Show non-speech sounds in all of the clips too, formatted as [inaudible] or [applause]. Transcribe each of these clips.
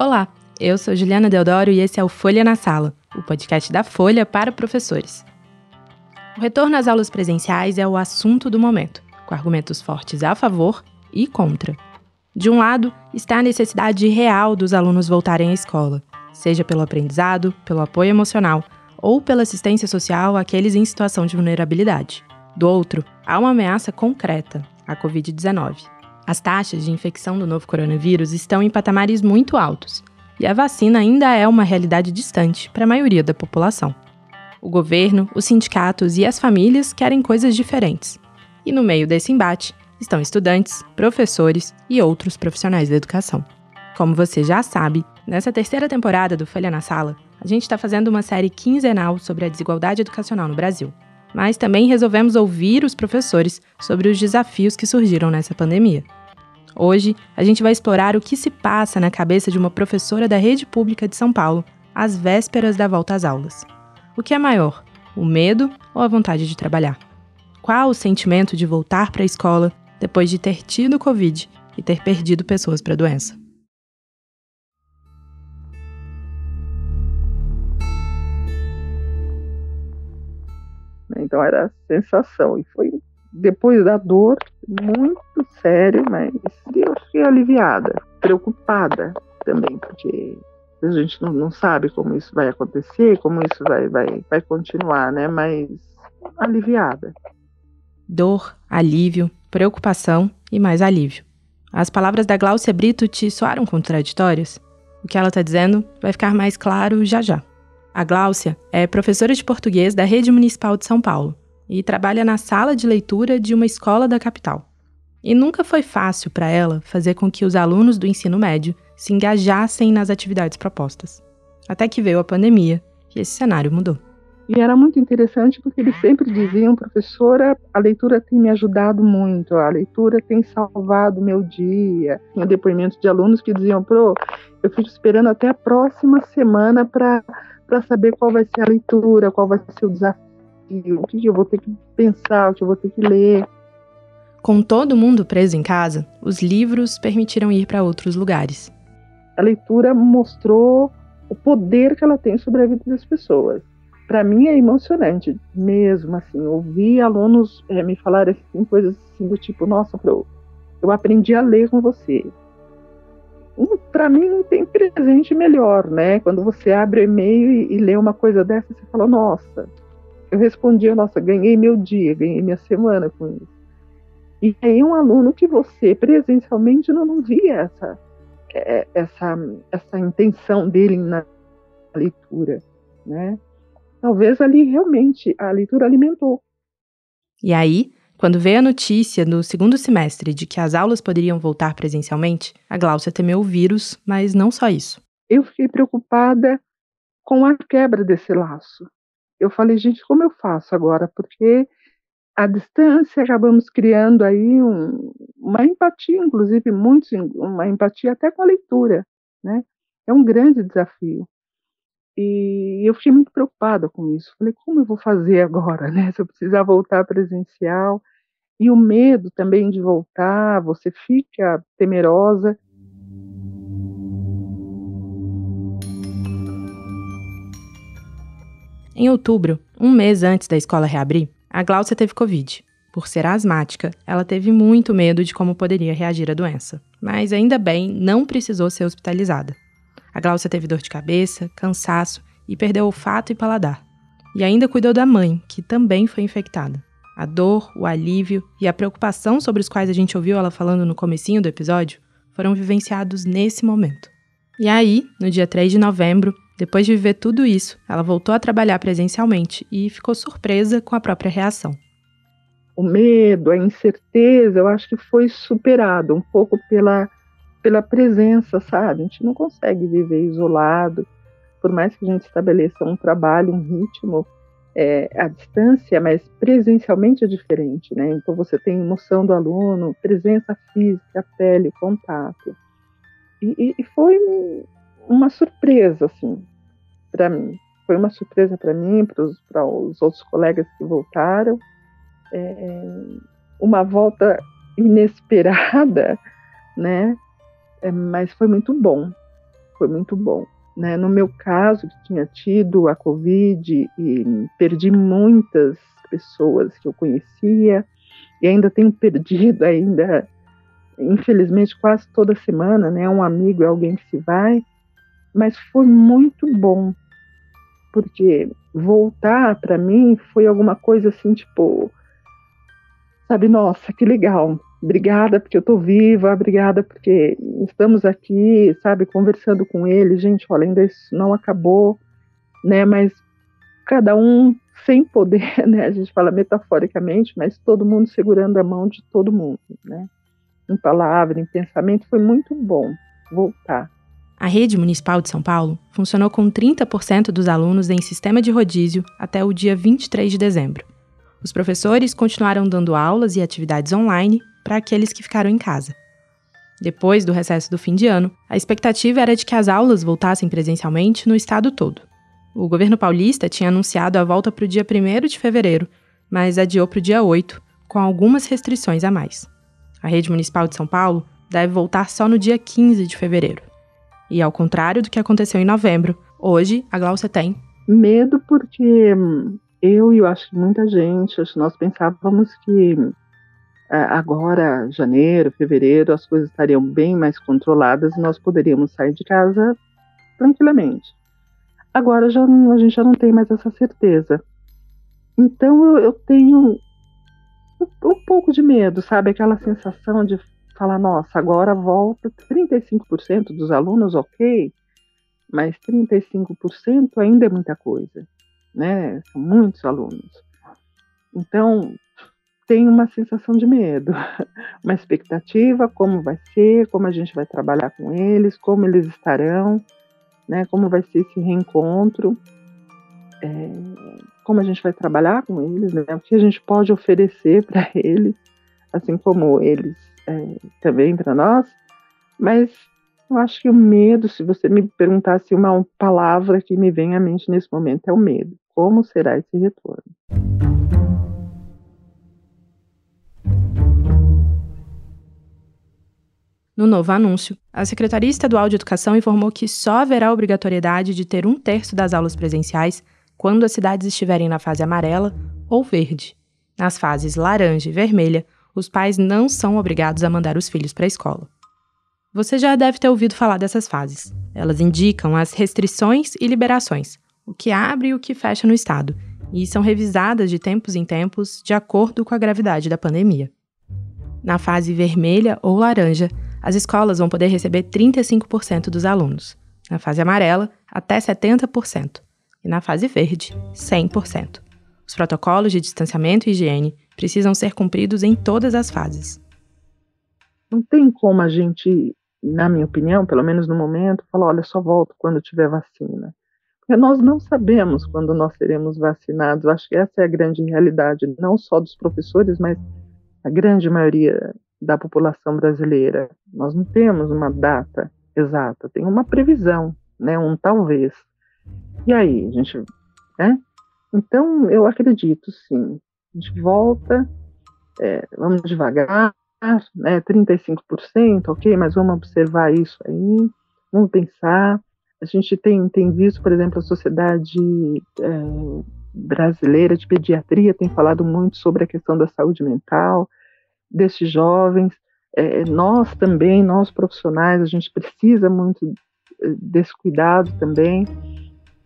Olá, eu sou Juliana Deodoro e esse é o Folha na Sala, o podcast da Folha para professores. O retorno às aulas presenciais é o assunto do momento, com argumentos fortes a favor e contra. De um lado, está a necessidade real dos alunos voltarem à escola, seja pelo aprendizado, pelo apoio emocional ou pela assistência social àqueles em situação de vulnerabilidade. Do outro, há uma ameaça concreta, a Covid-19. As taxas de infecção do novo coronavírus estão em patamares muito altos e a vacina ainda é uma realidade distante para a maioria da população. O governo, os sindicatos e as famílias querem coisas diferentes. E no meio desse embate estão estudantes, professores e outros profissionais da educação. Como você já sabe, nessa terceira temporada do Folha na Sala, a gente está fazendo uma série quinzenal sobre a desigualdade educacional no Brasil. Mas também resolvemos ouvir os professores sobre os desafios que surgiram nessa pandemia. Hoje, a gente vai explorar o que se passa na cabeça de uma professora da rede pública de São Paulo às vésperas da volta às aulas. O que é maior, o medo ou a vontade de trabalhar? Qual o sentimento de voltar para a escola depois de ter tido Covid e ter perdido pessoas para a doença? Então era a sensação, e foi depois da dor, muito sério, mas eu fiquei aliviada, preocupada também, porque a gente não, não sabe como isso vai acontecer, como isso vai, vai, vai continuar, né? Mas aliviada. Dor, alívio, preocupação e mais alívio. As palavras da Gláucia Brito te soaram contraditórias? O que ela está dizendo vai ficar mais claro já já. A Gláucia é professora de português da Rede Municipal de São Paulo e trabalha na sala de leitura de uma escola da capital. E nunca foi fácil para ela fazer com que os alunos do ensino médio se engajassem nas atividades propostas. Até que veio a pandemia e esse cenário mudou. E era muito interessante porque eles sempre diziam, professora, a leitura tem me ajudado muito, a leitura tem salvado meu dia. Tinha depoimentos de alunos que diziam, pro, eu fico esperando até a próxima semana para saber qual vai ser a leitura, qual vai ser o desafio o que eu vou ter que pensar, o que eu vou ter que ler. Com todo mundo preso em casa, os livros permitiram ir para outros lugares. A leitura mostrou o poder que ela tem sobre a vida das pessoas. Para mim é emocionante, mesmo assim, ouvir alunos é, me falarem assim, coisas assim do tipo, nossa, eu, eu aprendi a ler com você. Para mim não tem presente melhor, né? Quando você abre o e-mail e, e lê uma coisa dessa, você fala, nossa, eu respondia, nossa, ganhei meu dia, ganhei minha semana com isso. E aí um aluno que você presencialmente não, não via essa, é, essa, essa intenção dele na leitura, né? Talvez ali realmente a leitura alimentou. E aí, quando veio a notícia no segundo semestre de que as aulas poderiam voltar presencialmente, a Gláucia temeu o vírus, mas não só isso. Eu fiquei preocupada com a quebra desse laço, eu falei, gente, como eu faço agora? Porque a distância acabamos criando aí um, uma empatia, inclusive muitos, uma empatia até com a leitura, né? É um grande desafio. E eu fiquei muito preocupada com isso. Falei, como eu vou fazer agora, né? [laughs] Se eu precisar voltar presencial. E o medo também de voltar, você fica temerosa. Em outubro, um mês antes da escola reabrir, a Gláucia teve Covid. Por ser asmática, ela teve muito medo de como poderia reagir à doença, mas ainda bem não precisou ser hospitalizada. A Gláucia teve dor de cabeça, cansaço e perdeu olfato e paladar. E ainda cuidou da mãe, que também foi infectada. A dor, o alívio e a preocupação sobre os quais a gente ouviu ela falando no comecinho do episódio foram vivenciados nesse momento. E aí, no dia 3 de novembro, depois de viver tudo isso, ela voltou a trabalhar presencialmente e ficou surpresa com a própria reação. O medo, a incerteza, eu acho que foi superado um pouco pela, pela presença, sabe? A gente não consegue viver isolado, por mais que a gente estabeleça um trabalho, um ritmo é, à distância, mas presencialmente é diferente, né? Então você tem noção do aluno, presença física, pele, contato. E, e foi uma surpresa, assim, para mim. Foi uma surpresa para mim, para os outros colegas que voltaram. É, uma volta inesperada, [laughs] né? É, mas foi muito bom. foi muito bom. Né? No meu caso, que tinha tido a Covid e perdi muitas pessoas que eu conhecia, e ainda tenho perdido [laughs] ainda, infelizmente, quase toda semana, né? Um amigo é alguém que se vai, mas foi muito bom, porque voltar para mim foi alguma coisa assim, tipo, sabe, nossa, que legal, obrigada porque eu tô viva, obrigada porque estamos aqui, sabe, conversando com ele, gente, olha, ainda isso não acabou, né, mas cada um sem poder, [laughs] né, a gente fala metaforicamente, mas todo mundo segurando a mão de todo mundo, né, em palavra, em pensamento, foi muito bom voltar. A rede municipal de São Paulo funcionou com 30% dos alunos em sistema de rodízio até o dia 23 de dezembro. Os professores continuaram dando aulas e atividades online para aqueles que ficaram em casa. Depois do recesso do fim de ano, a expectativa era de que as aulas voltassem presencialmente no estado todo. O governo paulista tinha anunciado a volta para o dia 1 de fevereiro, mas adiou para o dia 8, com algumas restrições a mais. A rede municipal de São Paulo deve voltar só no dia 15 de fevereiro. E ao contrário do que aconteceu em novembro, hoje a Glaucia tem medo porque eu e eu acho que muita gente, nós pensávamos que é, agora, janeiro, fevereiro, as coisas estariam bem mais controladas e nós poderíamos sair de casa tranquilamente. Agora já a gente já não tem mais essa certeza. Então eu, eu tenho um, pouco de medo, sabe? Aquela sensação de falar, nossa, agora volta 35% dos alunos, ok, mas 35% ainda é muita coisa, né? São muitos alunos. Então, tem uma sensação de medo, [laughs] uma expectativa, como vai ser, como a gente vai trabalhar com eles, como eles estarão, né? Como vai ser esse reencontro, é, como a gente vai trabalhar com eles, né? O que a gente pode oferecer [laughs] para eles, assim como eles é, também para nós, mas eu acho que o medo, se você me perguntasse uma palavra que me vem à mente nesse momento, é o medo. Como será esse retorno? No novo anúncio, a Secretaria Estadual de Educação informou que só haverá obrigatoriedade de ter um terço das aulas presenciais quando as cidades estiverem na fase amarela ou verde. Nas fases laranja e vermelha, os pais não são obrigados a mandar os filhos para a escola. Você já deve ter ouvido falar dessas fases. Elas indicam as restrições e liberações, o que abre e o que fecha no estado, e são revisadas de tempos em tempos de acordo com a gravidade da pandemia. Na fase vermelha ou laranja, as escolas vão poder receber 35% dos alunos. Na fase amarela, até 70%. Na fase verde, 100%. Os protocolos de distanciamento e higiene precisam ser cumpridos em todas as fases. Não tem como a gente, na minha opinião, pelo menos no momento, falar: olha, só volto quando tiver vacina. Porque nós não sabemos quando nós seremos vacinados. Acho que essa é a grande realidade, não só dos professores, mas a grande maioria da população brasileira. Nós não temos uma data exata, tem uma previsão, né, um talvez. E aí, a gente, né? Então, eu acredito, sim, a gente volta, é, vamos devagar, né, 35%, ok, mas vamos observar isso aí, vamos pensar. A gente tem, tem visto, por exemplo, a Sociedade é, Brasileira de Pediatria tem falado muito sobre a questão da saúde mental desses jovens. É, nós também, nós profissionais, a gente precisa muito é, desse cuidado também.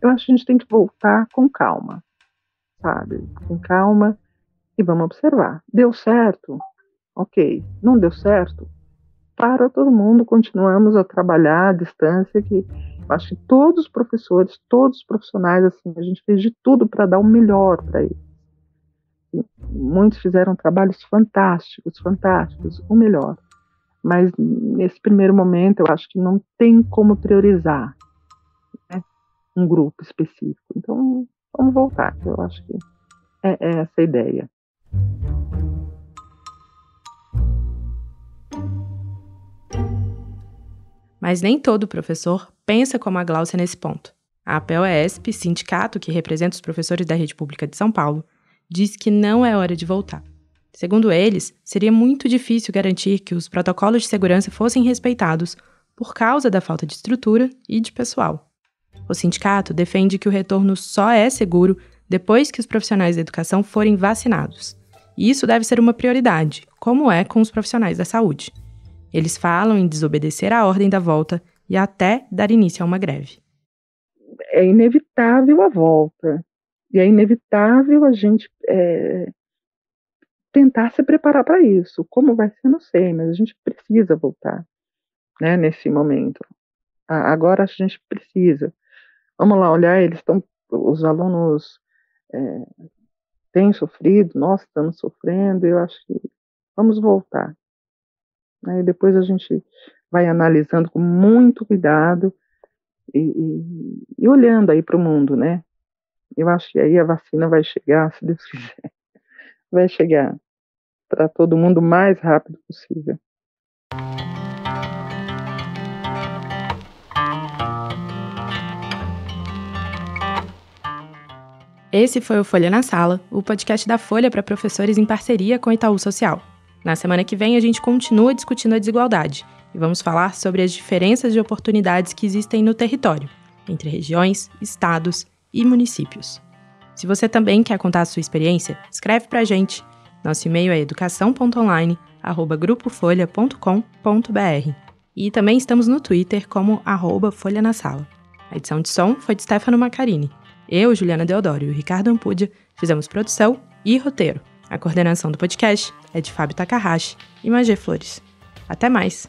Eu acho que a gente tem que voltar com calma, sabe? Com calma e vamos observar. Deu certo? Ok. Não deu certo? Para todo mundo, continuamos a trabalhar à distância, que acho que todos os professores, todos os profissionais, assim, a gente fez de tudo para dar o melhor para eles. E muitos fizeram trabalhos fantásticos, fantásticos, o melhor. Mas nesse primeiro momento, eu acho que não tem como priorizar um grupo específico. Então, vamos voltar. Eu acho que é, é essa a ideia. Mas nem todo professor pensa como a Gláucia nesse ponto. A APOESP, sindicato que representa os professores da rede pública de São Paulo, diz que não é hora de voltar. Segundo eles, seria muito difícil garantir que os protocolos de segurança fossem respeitados por causa da falta de estrutura e de pessoal. O sindicato defende que o retorno só é seguro depois que os profissionais da educação forem vacinados. E isso deve ser uma prioridade, como é com os profissionais da saúde. Eles falam em desobedecer à ordem da volta e até dar início a uma greve. É inevitável a volta. E é inevitável a gente é, tentar se preparar para isso. Como vai ser, não sei, mas a gente precisa voltar né, nesse momento. Agora a gente precisa. Vamos lá olhar, eles estão, os alunos é, têm sofrido, nós estamos sofrendo, eu acho que vamos voltar. Né, e depois a gente vai analisando com muito cuidado e, e, e olhando aí para o mundo, né? Eu acho que aí a vacina vai chegar, se Deus quiser. Vai chegar para todo mundo o mais rápido possível. Esse foi o Folha na Sala, o podcast da Folha para professores em parceria com Itaú Social. Na semana que vem, a gente continua discutindo a desigualdade e vamos falar sobre as diferenças de oportunidades que existem no território, entre regiões, estados e municípios. Se você também quer contar a sua experiência, escreve para a gente. Nosso e-mail é educação.online@grupofolha.com.br. E também estamos no Twitter como arroba Folha na Sala. A edição de som foi de Stefano Macarini. Eu, Juliana Deodoro e o Ricardo Ampudia fizemos produção e roteiro. A coordenação do podcast é de Fábio Takahashi e Magê Flores. Até mais!